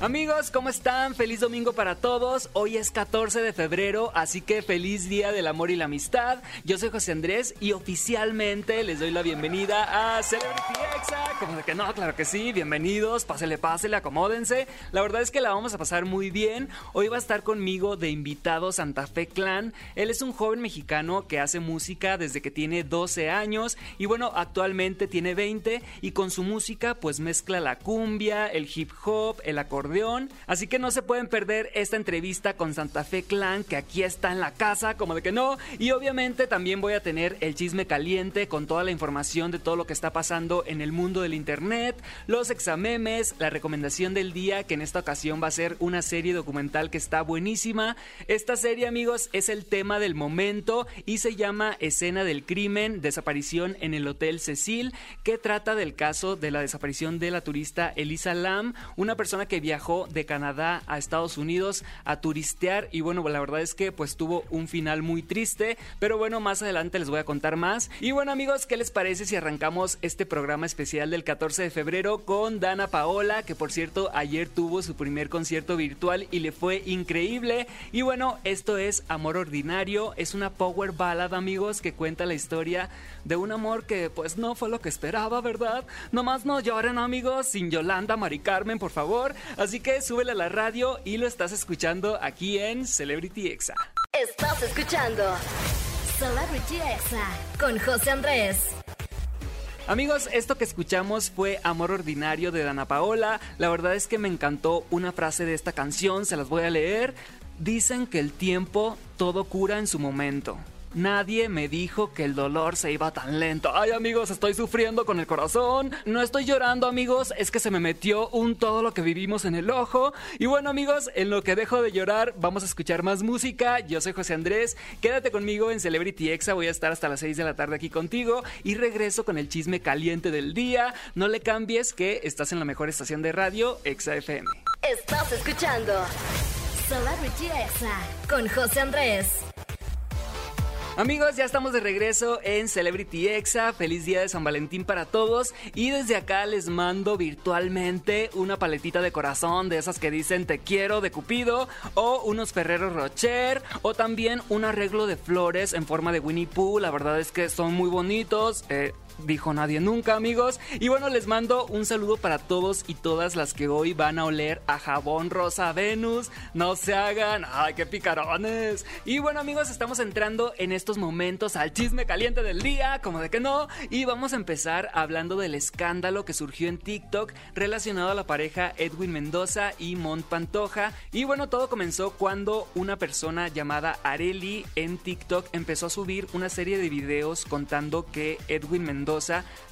Amigos, ¿cómo están? Feliz domingo para todos. Hoy es 14 de febrero, así que feliz día del amor y la amistad. Yo soy José Andrés y oficialmente les doy la bienvenida a Celebrity Exa. Como de que no, claro que sí, bienvenidos, pásele, pásele, acomódense. La verdad es que la vamos a pasar muy bien. Hoy va a estar conmigo de invitado Santa Fe Clan. Él es un joven mexicano que hace música desde que tiene 12 años y bueno, actualmente tiene 20 y con su música pues mezcla la cumbia, el hip hop, el acordeón Así que no se pueden perder esta entrevista con Santa Fe Clan, que aquí está en la casa, como de que no. Y obviamente también voy a tener el chisme caliente con toda la información de todo lo que está pasando en el mundo del internet, los examemes, la recomendación del día, que en esta ocasión va a ser una serie documental que está buenísima. Esta serie, amigos, es el tema del momento y se llama Escena del Crimen, Desaparición en el Hotel Cecil, que trata del caso de la desaparición de la turista Elisa Lam, una persona que viajó de Canadá a Estados Unidos a turistear y bueno, la verdad es que pues tuvo un final muy triste, pero bueno, más adelante les voy a contar más. Y bueno amigos, ¿qué les parece si arrancamos este programa especial del 14 de febrero con Dana Paola, que por cierto ayer tuvo su primer concierto virtual y le fue increíble? Y bueno, esto es Amor Ordinario, es una power ballad amigos que cuenta la historia de un amor que pues no fue lo que esperaba, ¿verdad? Nomás no lloren amigos, sin Yolanda, Mari Carmen, por favor. Así que súbele a la radio y lo estás escuchando aquí en Celebrity Exa. Estás escuchando Celebrity Exa con José Andrés. Amigos, esto que escuchamos fue Amor Ordinario de Dana Paola. La verdad es que me encantó una frase de esta canción, se las voy a leer. Dicen que el tiempo todo cura en su momento. Nadie me dijo que el dolor se iba tan lento. Ay amigos, estoy sufriendo con el corazón. No estoy llorando amigos, es que se me metió un todo lo que vivimos en el ojo. Y bueno amigos, en lo que dejo de llorar, vamos a escuchar más música. Yo soy José Andrés. Quédate conmigo en Celebrity Exa. Voy a estar hasta las 6 de la tarde aquí contigo. Y regreso con el chisme caliente del día. No le cambies que estás en la mejor estación de radio, Exa FM. Estás escuchando Celebrity Exa con José Andrés. Amigos, ya estamos de regreso en Celebrity Exa. Feliz día de San Valentín para todos. Y desde acá les mando virtualmente una paletita de corazón de esas que dicen te quiero de Cupido. O unos Ferreros Rocher. O también un arreglo de flores en forma de Winnie Pooh. La verdad es que son muy bonitos. Eh, dijo nadie nunca, amigos. Y bueno, les mando un saludo para todos y todas las que hoy van a oler a jabón rosa Venus. No se hagan, ay, qué picarones. Y bueno, amigos, estamos entrando en estos momentos al chisme caliente del día, como de que no. Y vamos a empezar hablando del escándalo que surgió en TikTok relacionado a la pareja Edwin Mendoza y Mont Pantoja. Y bueno, todo comenzó cuando una persona llamada Areli en TikTok empezó a subir una serie de videos contando que Edwin Mendoza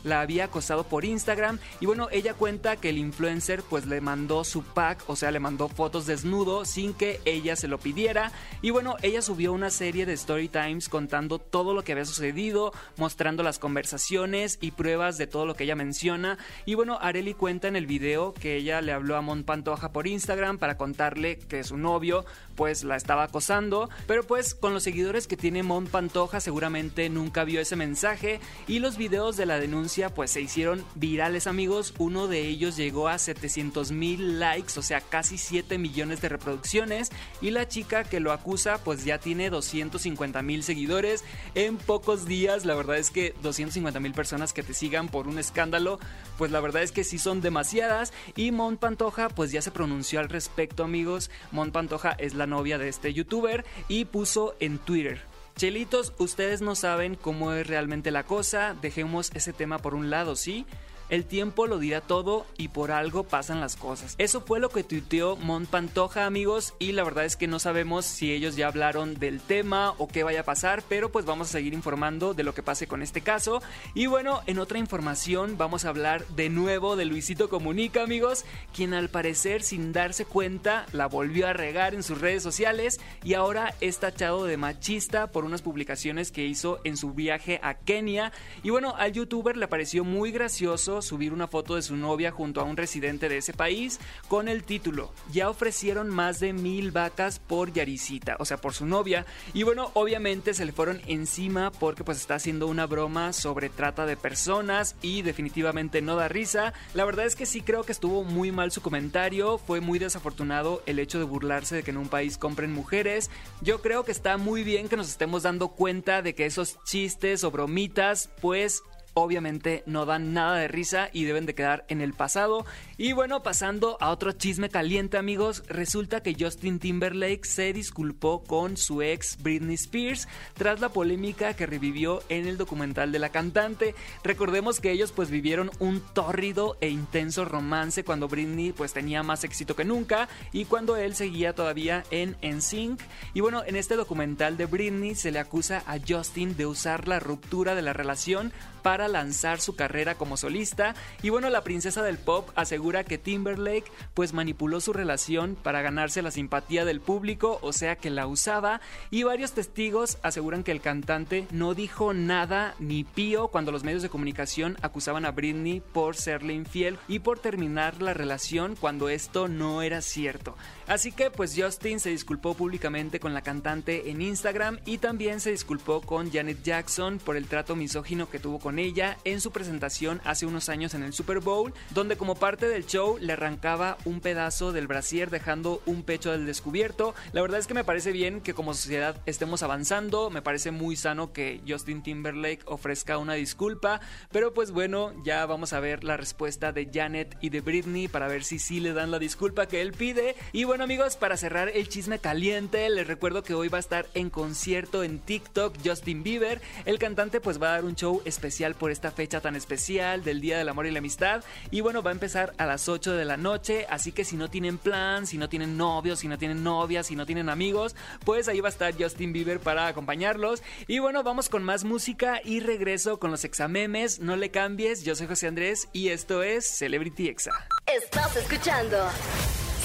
la había acosado por Instagram. Y bueno, ella cuenta que el influencer pues le mandó su pack, o sea, le mandó fotos desnudo sin que ella se lo pidiera. Y bueno, ella subió una serie de story times contando todo lo que había sucedido, mostrando las conversaciones y pruebas de todo lo que ella menciona. Y bueno, Areli cuenta en el video que ella le habló a Mon Pantoja por Instagram para contarle que su novio pues la estaba acosando, pero pues con los seguidores que tiene Mon Pantoja seguramente nunca vio ese mensaje. Y los videos de la denuncia pues se hicieron virales amigos, uno de ellos llegó a 700 mil likes, o sea casi 7 millones de reproducciones. Y la chica que lo acusa pues ya tiene 250 mil seguidores en pocos días, la verdad es que 250 mil personas que te sigan por un escándalo pues la verdad es que sí son demasiadas. Y Mon Pantoja pues ya se pronunció al respecto amigos, Mon Pantoja es la novia de este youtuber y puso en Twitter Chelitos, ustedes no saben cómo es realmente la cosa, dejemos ese tema por un lado, ¿sí? El tiempo lo dirá todo y por algo pasan las cosas. Eso fue lo que tuiteó Mont Pantoja, amigos, y la verdad es que no sabemos si ellos ya hablaron del tema o qué vaya a pasar, pero pues vamos a seguir informando de lo que pase con este caso. Y bueno, en otra información vamos a hablar de nuevo de Luisito Comunica, amigos, quien al parecer sin darse cuenta la volvió a regar en sus redes sociales y ahora es tachado de machista por unas publicaciones que hizo en su viaje a Kenia. Y bueno, al youtuber le pareció muy gracioso subir una foto de su novia junto a un residente de ese país con el título Ya ofrecieron más de mil vacas por Yarisita, o sea, por su novia. Y bueno, obviamente se le fueron encima porque pues está haciendo una broma sobre trata de personas y definitivamente no da risa. La verdad es que sí creo que estuvo muy mal su comentario, fue muy desafortunado el hecho de burlarse de que en un país compren mujeres. Yo creo que está muy bien que nos estemos dando cuenta de que esos chistes o bromitas pues obviamente no dan nada de risa y deben de quedar en el pasado. Y bueno, pasando a otro chisme caliente amigos, resulta que Justin Timberlake se disculpó con su ex Britney Spears tras la polémica que revivió en el documental de la cantante. Recordemos que ellos pues vivieron un tórrido e intenso romance cuando Britney pues tenía más éxito que nunca y cuando él seguía todavía en NSYNC. Y bueno, en este documental de Britney se le acusa a Justin de usar la ruptura de la relación para lanzar su carrera como solista. Y bueno, la princesa del pop asegura que Timberlake pues manipuló su relación para ganarse la simpatía del público, o sea que la usaba. Y varios testigos aseguran que el cantante no dijo nada ni pío cuando los medios de comunicación acusaban a Britney por serle infiel y por terminar la relación cuando esto no era cierto. Así que pues Justin se disculpó públicamente con la cantante en Instagram y también se disculpó con Janet Jackson por el trato misógino que tuvo con ella en su presentación hace unos años en el Super Bowl, donde como parte del show le arrancaba un pedazo del brasier dejando un pecho del descubierto. La verdad es que me parece bien que como sociedad estemos avanzando, me parece muy sano que Justin Timberlake ofrezca una disculpa, pero pues bueno, ya vamos a ver la respuesta de Janet y de Britney para ver si sí le dan la disculpa que él pide y bueno amigos, para cerrar el chisme caliente, les recuerdo que hoy va a estar en concierto en TikTok Justin Bieber. El cantante pues va a dar un show especial por esta fecha tan especial del Día del Amor y la Amistad. Y bueno, va a empezar a las 8 de la noche, así que si no tienen plan, si no tienen novios, si no tienen novias, si no tienen amigos, pues ahí va a estar Justin Bieber para acompañarlos. Y bueno, vamos con más música y regreso con los examemes. No le cambies, yo soy José Andrés y esto es Celebrity Exa. Estás escuchando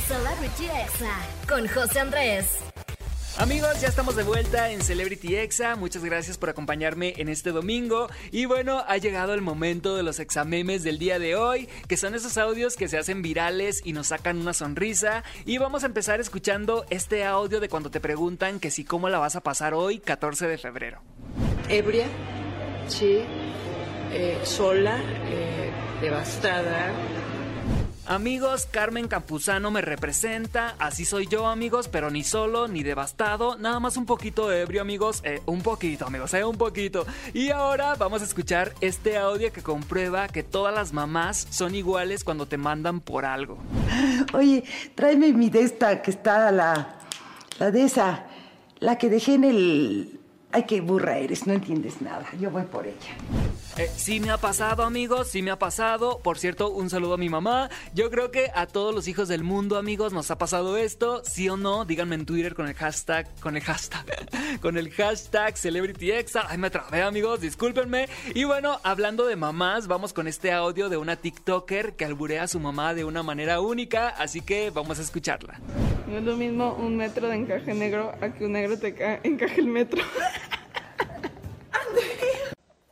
Celebrity Exa con José Andrés. Amigos, ya estamos de vuelta en Celebrity Exa. Muchas gracias por acompañarme en este domingo. Y bueno, ha llegado el momento de los examemes del día de hoy, que son esos audios que se hacen virales y nos sacan una sonrisa. Y vamos a empezar escuchando este audio de cuando te preguntan que si cómo la vas a pasar hoy, 14 de febrero. Ebria, sí, eh, sola, eh, devastada Amigos, Carmen Campuzano me representa, así soy yo amigos, pero ni solo, ni devastado, nada más un poquito ebrio amigos, eh, un poquito amigos, eh, un poquito. Y ahora vamos a escuchar este audio que comprueba que todas las mamás son iguales cuando te mandan por algo. Oye, tráeme mi de esta que está la, la de esa, la que dejé en el... Ay, qué burra eres, no entiendes nada, yo voy por ella. Eh, sí me ha pasado, amigos, sí me ha pasado. Por cierto, un saludo a mi mamá. Yo creo que a todos los hijos del mundo, amigos, nos ha pasado esto. Sí o no, díganme en Twitter con el hashtag, con el hashtag, con el hashtag CelebrityExa. Ay, me trabé, amigos, discúlpenme. Y bueno, hablando de mamás, vamos con este audio de una TikToker que alburea a su mamá de una manera única. Así que vamos a escucharla. No es lo mismo un metro de encaje negro a que un negro te encaje el metro.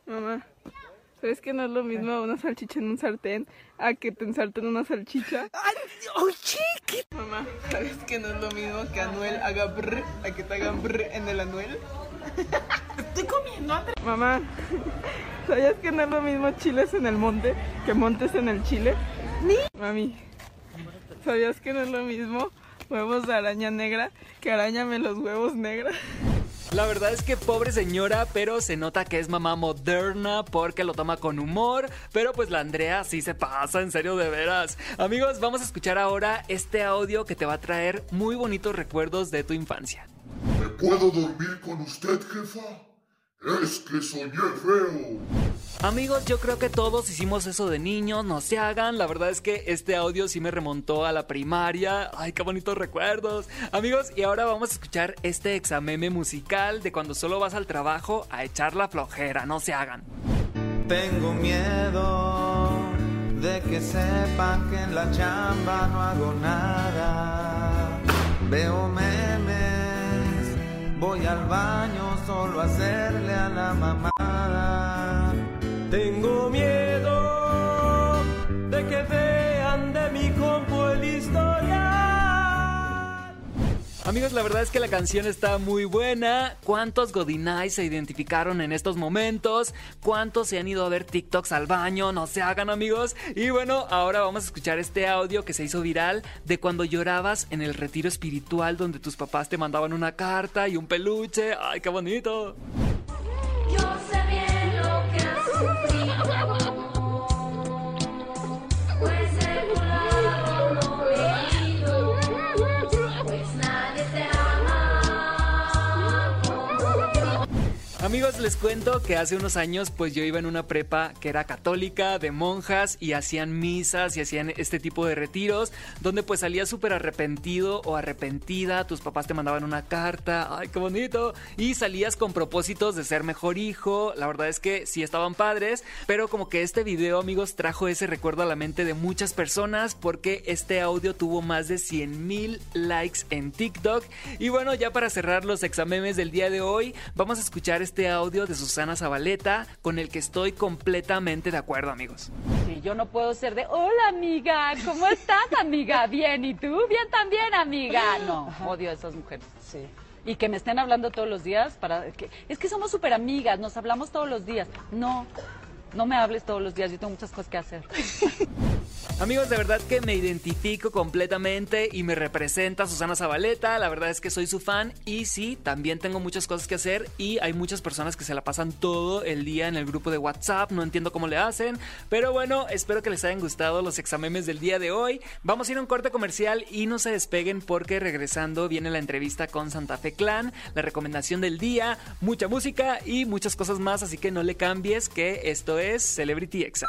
Mamá. ¿Sabes que no es lo mismo una salchicha en un sartén a que te ensarten una salchicha? ¡Ay, oye! Mamá, ¿sabes que no es lo mismo que Anuel haga brr a que te hagan brr en el Anuel? Estoy comiendo, André. Mamá, ¿sabías que no es lo mismo chiles en el monte que montes en el chile? ¿Ni? Mami, ¿sabías que no es lo mismo huevos de araña negra que arañame los huevos negra? La verdad es que pobre señora, pero se nota que es mamá moderna porque lo toma con humor. Pero pues la Andrea sí se pasa, en serio de veras. Amigos, vamos a escuchar ahora este audio que te va a traer muy bonitos recuerdos de tu infancia. ¿Me puedo dormir con usted, jefa? Es que soñé feo. Amigos, yo creo que todos hicimos eso de niños, no se hagan. La verdad es que este audio sí me remontó a la primaria. Ay, qué bonitos recuerdos. Amigos, y ahora vamos a escuchar este exameme musical de cuando solo vas al trabajo a echar la flojera, no se hagan. Tengo miedo de que sepan que en la chamba no hago nada. Veo Voy al baño solo a hacerle a la mamada. Amigos, la verdad es que la canción está muy buena. ¿Cuántos Godinais se identificaron en estos momentos? ¿Cuántos se han ido a ver TikToks al baño? No se hagan, amigos. Y bueno, ahora vamos a escuchar este audio que se hizo viral de cuando llorabas en el retiro espiritual donde tus papás te mandaban una carta y un peluche. ¡Ay, qué bonito! Yo sé bien lo que has sufrido. Amigos, les cuento que hace unos años pues yo iba en una prepa que era católica, de monjas y hacían misas y hacían este tipo de retiros donde pues salías súper arrepentido o arrepentida, tus papás te mandaban una carta, ay qué bonito, y salías con propósitos de ser mejor hijo, la verdad es que sí estaban padres, pero como que este video amigos trajo ese recuerdo a la mente de muchas personas porque este audio tuvo más de 100 mil likes en TikTok. Y bueno ya para cerrar los examemes del día de hoy vamos a escuchar este audio de Susana Zabaleta con el que estoy completamente de acuerdo amigos. Sí, yo no puedo ser de, hola amiga, ¿cómo estás amiga? Bien, ¿y tú? Bien también amiga. No, odio a esas mujeres. Sí. Y que me estén hablando todos los días para que es que somos súper amigas, nos hablamos todos los días. No, no me hables todos los días, yo tengo muchas cosas que hacer. Amigos, de verdad que me identifico completamente y me representa Susana Zabaleta. La verdad es que soy su fan y sí, también tengo muchas cosas que hacer y hay muchas personas que se la pasan todo el día en el grupo de WhatsApp. No entiendo cómo le hacen, pero bueno, espero que les hayan gustado los examemes del día de hoy. Vamos a ir a un corte comercial y no se despeguen porque regresando viene la entrevista con Santa Fe Clan, la recomendación del día, mucha música y muchas cosas más, así que no le cambies que esto es Celebrity Exa.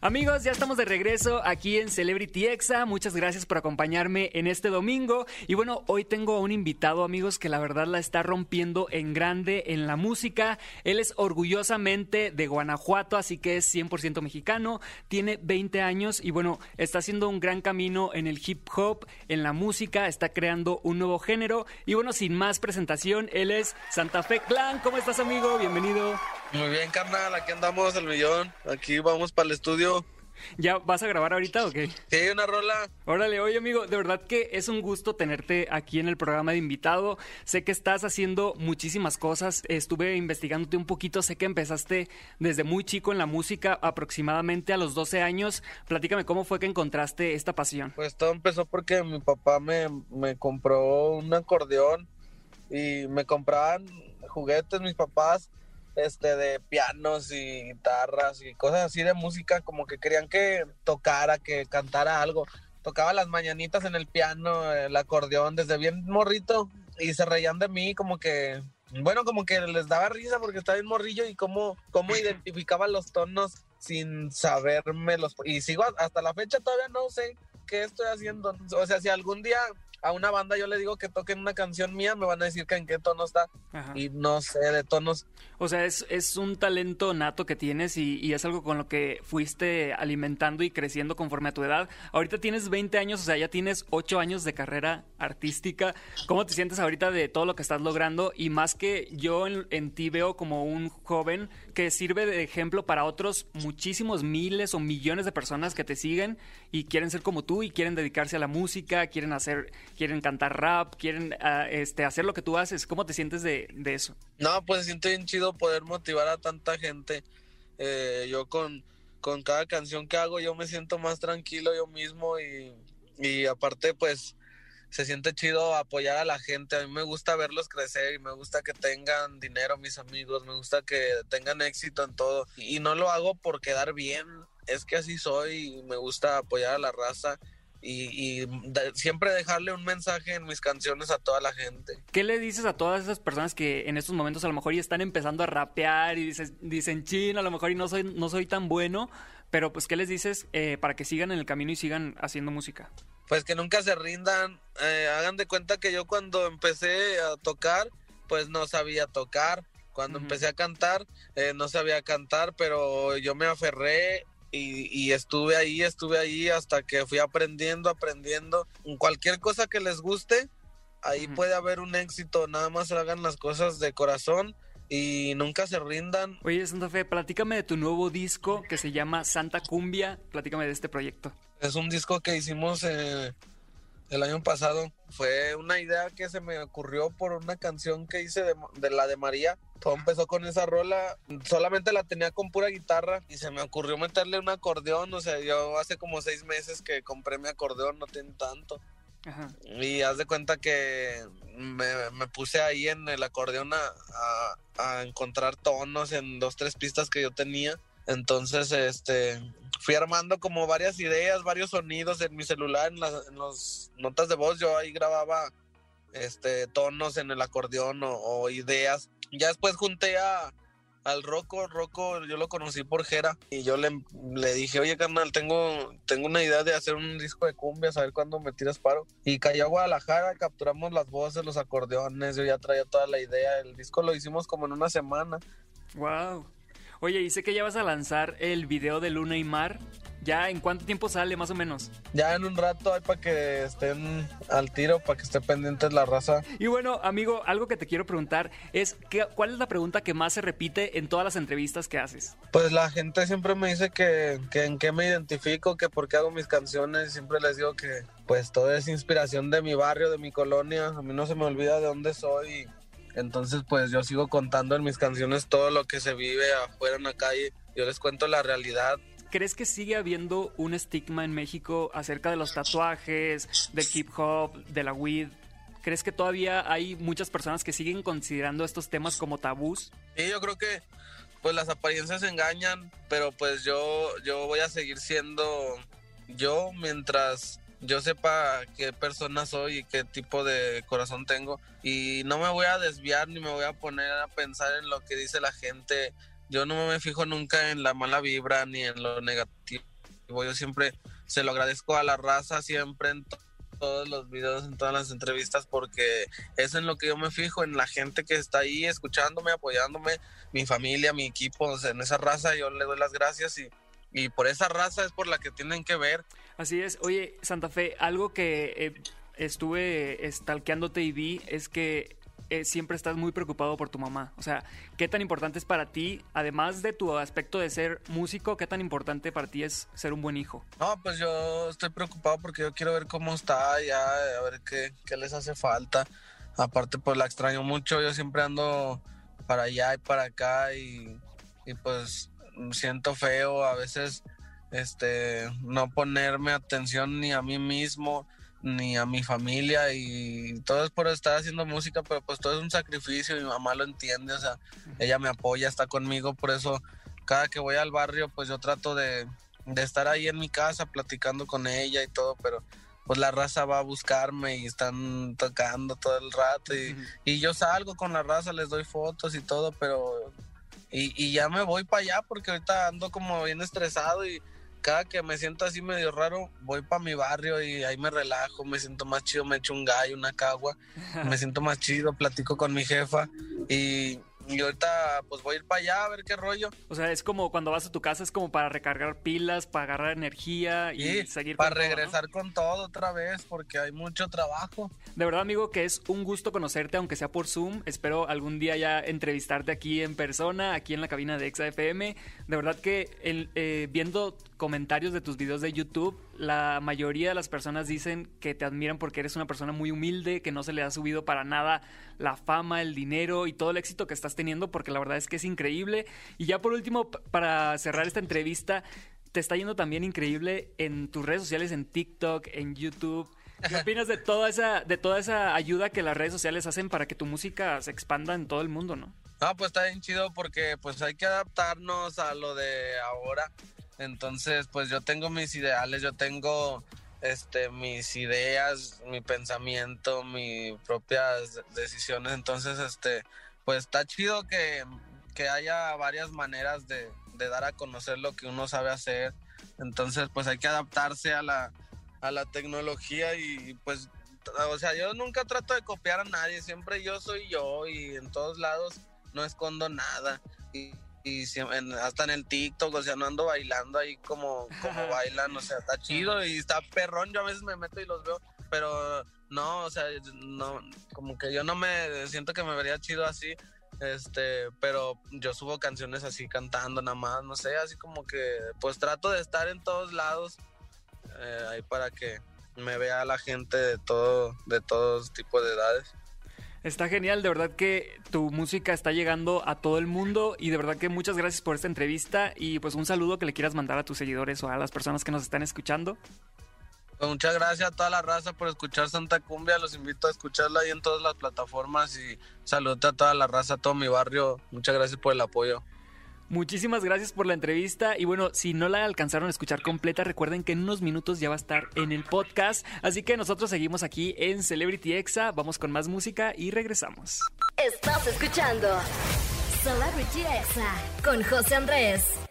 Amigos, ya estamos de regreso aquí en Celebrity Exa. Muchas gracias por acompañarme en este domingo. Y bueno, hoy tengo a un invitado, amigos, que la verdad la está rompiendo en grande en la música. Él es orgullosamente de Guanajuato, así que es 100% mexicano. Tiene 20 años y bueno, está haciendo un gran camino en el hip hop, en la música, está creando un nuevo género. Y bueno, sin más presentación, él es Santa Fe Clan. ¿Cómo estás, amigo? Bienvenido. Muy bien, carnal, aquí andamos el millón. Aquí vamos para el estudio. ¿Ya vas a grabar ahorita o qué? Sí, una rola. Órale, oye amigo, de verdad que es un gusto tenerte aquí en el programa de invitado. Sé que estás haciendo muchísimas cosas. Estuve investigándote un poquito. Sé que empezaste desde muy chico en la música, aproximadamente a los 12 años. Platícame cómo fue que encontraste esta pasión. Pues todo empezó porque mi papá me, me compró un acordeón y me compraban juguetes mis papás este de pianos y guitarras y cosas así de música como que querían que tocara, que cantara algo. Tocaba las mañanitas en el piano, el acordeón desde bien morrito y se reían de mí como que bueno, como que les daba risa porque estaba bien morrillo y cómo, cómo identificaba los tonos sin sabérmelos. Y sigo hasta la fecha todavía no sé qué estoy haciendo. O sea, si algún día a una banda yo le digo que toquen una canción mía, me van a decir que en qué tono está. Ajá. Y no sé de tonos. O sea, es, es un talento nato que tienes y, y es algo con lo que fuiste alimentando y creciendo conforme a tu edad. Ahorita tienes 20 años, o sea, ya tienes 8 años de carrera artística. ¿Cómo te sientes ahorita de todo lo que estás logrando? Y más que yo en, en ti veo como un joven que sirve de ejemplo para otros muchísimos miles o millones de personas que te siguen y quieren ser como tú y quieren dedicarse a la música, quieren hacer, quieren cantar rap, quieren ah, este, hacer lo que tú haces. ¿Cómo te sientes de, de eso? No, pues siento bien chido poder motivar a tanta gente. Eh, yo con, con cada canción que hago yo me siento más tranquilo yo mismo y, y aparte pues se siente chido apoyar a la gente. A mí me gusta verlos crecer y me gusta que tengan dinero mis amigos, me gusta que tengan éxito en todo. Y no lo hago por quedar bien, es que así soy y me gusta apoyar a la raza. Y, y de- siempre dejarle un mensaje en mis canciones a toda la gente. ¿Qué le dices a todas esas personas que en estos momentos a lo mejor ya están empezando a rapear y dices, dicen, chin, a lo mejor y no soy, no soy tan bueno, pero pues ¿qué les dices eh, para que sigan en el camino y sigan haciendo música? Pues que nunca se rindan, eh, hagan de cuenta que yo cuando empecé a tocar, pues no sabía tocar. Cuando Ujú. empecé a cantar, eh, no sabía cantar, pero yo me aferré y, y estuve ahí, estuve ahí hasta que fui aprendiendo, aprendiendo. Cualquier cosa que les guste, ahí puede haber un éxito. Nada más hagan las cosas de corazón y nunca se rindan. Oye, Santa Fe, platícame de tu nuevo disco que se llama Santa Cumbia. Platícame de este proyecto. Es un disco que hicimos eh, el año pasado. Fue una idea que se me ocurrió por una canción que hice de, de la de María. Todo empezó con esa rola. Solamente la tenía con pura guitarra y se me ocurrió meterle un acordeón. O sea, yo hace como seis meses que compré mi acordeón, no tiene tanto. Ajá. Y haz de cuenta que me, me puse ahí en el acordeón a, a- a encontrar tonos en dos, tres pistas que yo tenía. Entonces, este, fui armando como varias ideas, varios sonidos en mi celular, en las en los notas de voz. Yo ahí grababa este, tonos en el acordeón o, ideas. Ya después junté a, al Rocco, Rocco yo lo conocí por Jera y yo le, le dije, oye carnal, tengo, tengo una idea de hacer un disco de cumbia, a ver cuándo me tiras paro. Y cayó a Guadalajara, capturamos las voces, los acordeones, yo ya traía toda la idea, el disco lo hicimos como en una semana. Wow. Oye, y sé que ya vas a lanzar el video de Luna y Mar. ¿Ya en cuánto tiempo sale, más o menos? Ya en un rato hay para que estén al tiro, para que esté pendientes la raza. Y bueno, amigo, algo que te quiero preguntar es, ¿qué- ¿cuál es la pregunta que más se repite en todas las entrevistas que haces? Pues la gente siempre me dice que, que en qué me identifico, que por qué hago mis canciones. Siempre les digo que pues todo es inspiración de mi barrio, de mi colonia. A mí no se me olvida de dónde soy. Entonces pues yo sigo contando en mis canciones todo lo que se vive afuera en la calle. Yo les cuento la realidad. ¿Crees que sigue habiendo un estigma en México acerca de los tatuajes, del hip hop, de la weed? ¿Crees que todavía hay muchas personas que siguen considerando estos temas como tabús? Sí, yo creo que pues las apariencias engañan, pero pues yo, yo voy a seguir siendo yo mientras yo sepa qué persona soy y qué tipo de corazón tengo y no me voy a desviar ni me voy a poner a pensar en lo que dice la gente. Yo no me fijo nunca en la mala vibra ni en lo negativo. Yo siempre se lo agradezco a la raza siempre en to- todos los videos, en todas las entrevistas, porque es en lo que yo me fijo, en la gente que está ahí escuchándome, apoyándome, mi familia, mi equipo, o sea, en esa raza yo le doy las gracias y, y por esa raza es por la que tienen que ver. Así es. Oye, Santa Fe, algo que eh, estuve stalkeándote y vi es que eh, siempre estás muy preocupado por tu mamá. O sea, ¿qué tan importante es para ti, además de tu aspecto de ser músico, qué tan importante para ti es ser un buen hijo? No, pues yo estoy preocupado porque yo quiero ver cómo está ya, a ver qué, qué les hace falta. Aparte, pues la extraño mucho, yo siempre ando para allá y para acá y, y pues siento feo a veces este no ponerme atención ni a mí mismo ni a mi familia y todo es por estar haciendo música, pero pues todo es un sacrificio y mi mamá lo entiende, o sea, ella me apoya, está conmigo, por eso cada que voy al barrio pues yo trato de, de estar ahí en mi casa platicando con ella y todo, pero pues la raza va a buscarme y están tocando todo el rato y, y yo salgo con la raza, les doy fotos y todo, pero y, y ya me voy para allá porque ahorita ando como bien estresado y cada que me siento así medio raro, voy para mi barrio y ahí me relajo, me siento más chido, me echo un gallo, una cagua, me siento más chido, platico con mi jefa y, y ahorita pues voy a ir para allá a ver qué rollo. O sea, es como cuando vas a tu casa, es como para recargar pilas, para agarrar energía y Sí, seguir para con todo, ¿no? regresar con todo otra vez porque hay mucho trabajo. De verdad, amigo, que es un gusto conocerte, aunque sea por Zoom. Espero algún día ya entrevistarte aquí en persona, aquí en la cabina de ExaFM. De verdad que el- eh, viendo comentarios de tus videos de YouTube, la mayoría de las personas dicen que te admiran porque eres una persona muy humilde, que no se le ha subido para nada la fama, el dinero y todo el éxito que estás teniendo, porque la verdad es que es increíble. Y ya por último, para cerrar esta entrevista, te está yendo también increíble en tus redes sociales, en TikTok, en YouTube. ¿Qué opinas de toda esa, de toda esa ayuda que las redes sociales hacen para que tu música se expanda en todo el mundo, no? No, pues está bien chido porque pues hay que adaptarnos a lo de ahora. Entonces, pues yo tengo mis ideales, yo tengo este mis ideas, mi pensamiento, mis propias decisiones. Entonces, este, pues está chido que, que haya varias maneras de, de dar a conocer lo que uno sabe hacer. Entonces, pues hay que adaptarse a la, a la tecnología y pues, o sea, yo nunca trato de copiar a nadie, siempre yo soy yo y en todos lados no escondo nada. Y en- hasta en el TikTok, o sea, no ando bailando ahí como, como bailan, o sea, está chido y está perrón, yo a veces me meto y los veo, pero no, o sea, no, como que yo no me siento que me vería chido así. Este, pero yo subo canciones así cantando nada más, no sé, así como que pues trato de estar en todos lados eh, ahí para que me vea la gente de todo, de todos tipos de edades. Está genial, de verdad que tu música está llegando a todo el mundo y de verdad que muchas gracias por esta entrevista y pues un saludo que le quieras mandar a tus seguidores o a las personas que nos están escuchando. Pues muchas gracias a toda la raza por escuchar Santa Cumbia. Los invito a escucharla ahí en todas las plataformas y saludate a toda la raza, a todo mi barrio. Muchas gracias por el apoyo. Muchísimas gracias por la entrevista y bueno, si no la alcanzaron a escuchar completa, recuerden que en unos minutos ya va a estar en el podcast, así que nosotros seguimos aquí en Celebrity Exa, vamos con más música y regresamos. Estás escuchando Celebrity Exa con José Andrés.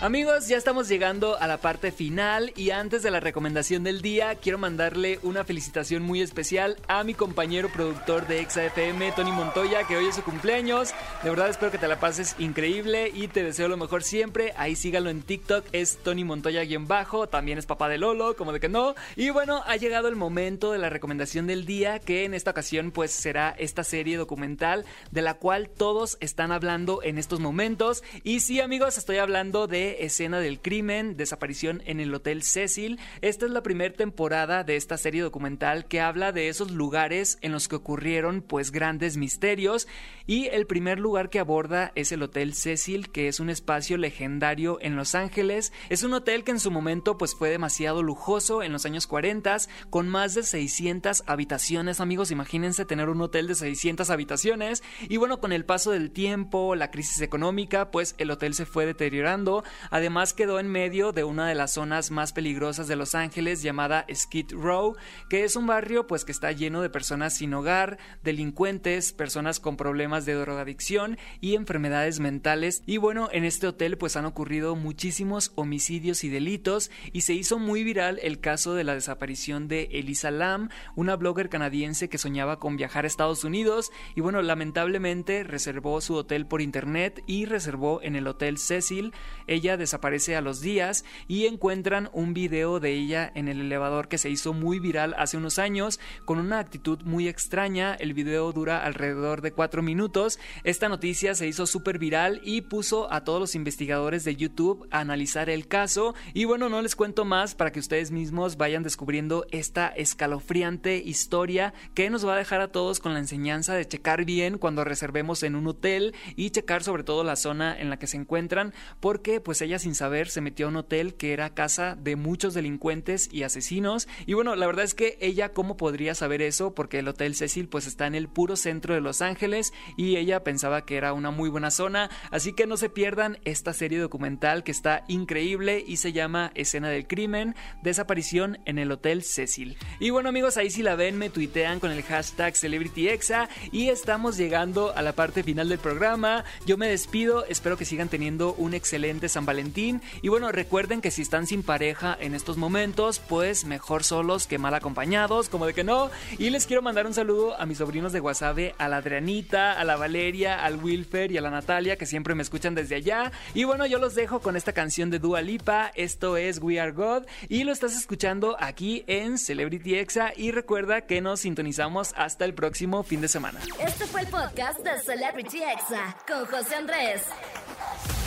Amigos, ya estamos llegando a la parte final y antes de la recomendación del día, quiero mandarle una felicitación muy especial a mi compañero productor de Exa FM, Tony Montoya, que hoy es su cumpleaños. De verdad espero que te la pases increíble y te deseo lo mejor siempre. Ahí síganlo en TikTok, es Tony Montoya-bajo, también es papá de Lolo, como de que no. Y bueno, ha llegado el momento de la recomendación del día, que en esta ocasión pues será esta serie documental de la cual todos están hablando en estos momentos. Y sí amigos, estoy hablando de Escena del Crimen, Desaparición en el Hotel Cecil. Esta es la primera temporada de esta serie documental que habla de esos lugares en los que ocurrieron pues grandes misterios y el primer lugar que aborda es el Hotel Cecil, que es un espacio legendario en Los Ángeles. Es un hotel que en su momento pues fue demasiado lujoso en los años 40 con más de 600 habitaciones, amigos, imagínense tener un hotel de 600 habitaciones y bueno, con el paso del tiempo, la crisis económica, pues el hotel se fue deteriorando Además quedó en medio de una de las zonas más peligrosas de Los Ángeles llamada Skid Row, que es un barrio pues que está lleno de personas sin hogar, delincuentes, personas con problemas de drogadicción y enfermedades mentales. Y bueno, en este hotel pues han ocurrido muchísimos homicidios y delitos y se hizo muy viral el caso de la desaparición de Elisa Lam, una blogger canadiense que soñaba con viajar a Estados Unidos y bueno, lamentablemente reservó su hotel por internet y reservó en el Hotel Cecil. Ella desaparece a los días y encuentran un video de ella en el elevador que se hizo muy viral hace unos años con una actitud muy extraña. El video dura alrededor de cuatro minutos. Esta noticia se hizo súper viral y puso a todos los investigadores de YouTube a analizar el caso. Y bueno, no les cuento más para que ustedes mismos vayan descubriendo esta escalofriante historia que nos va a dejar a todos con la enseñanza de checar bien cuando reservemos en un hotel y checar sobre todo la zona en la que se encuentran porque pues ella sin saber se metió a un hotel que era casa de muchos delincuentes y asesinos. Y bueno, la verdad es que ella cómo podría saber eso porque el Hotel Cecil pues está en el puro centro de Los Ángeles y ella pensaba que era una muy buena zona. Así que no se pierdan esta serie documental que está increíble y se llama Escena del Crimen, Desaparición en el Hotel Cecil. Y bueno amigos, ahí si la ven me tuitean con el hashtag CelebrityExa y estamos llegando a la parte final del programa. Yo me despido, espero que sigan teniendo un excelente San Valentín. Y bueno, recuerden que si están sin pareja en estos momentos, pues mejor solos que mal acompañados, como de que no. Y les quiero mandar un saludo a mis sobrinos de Guasave, a la Adrianita, a la Valeria, al Wilfer y a la Natalia, que siempre me escuchan desde allá. Y bueno, yo los dejo con esta canción de Dua Lipa. Esto es We Are God. Y lo estás escuchando aquí en Celebrity Exa. Y recuerda que nos sintonizamos hasta el próximo fin de semana. Este fue el podcast de Celebrity Exa con José Andrés.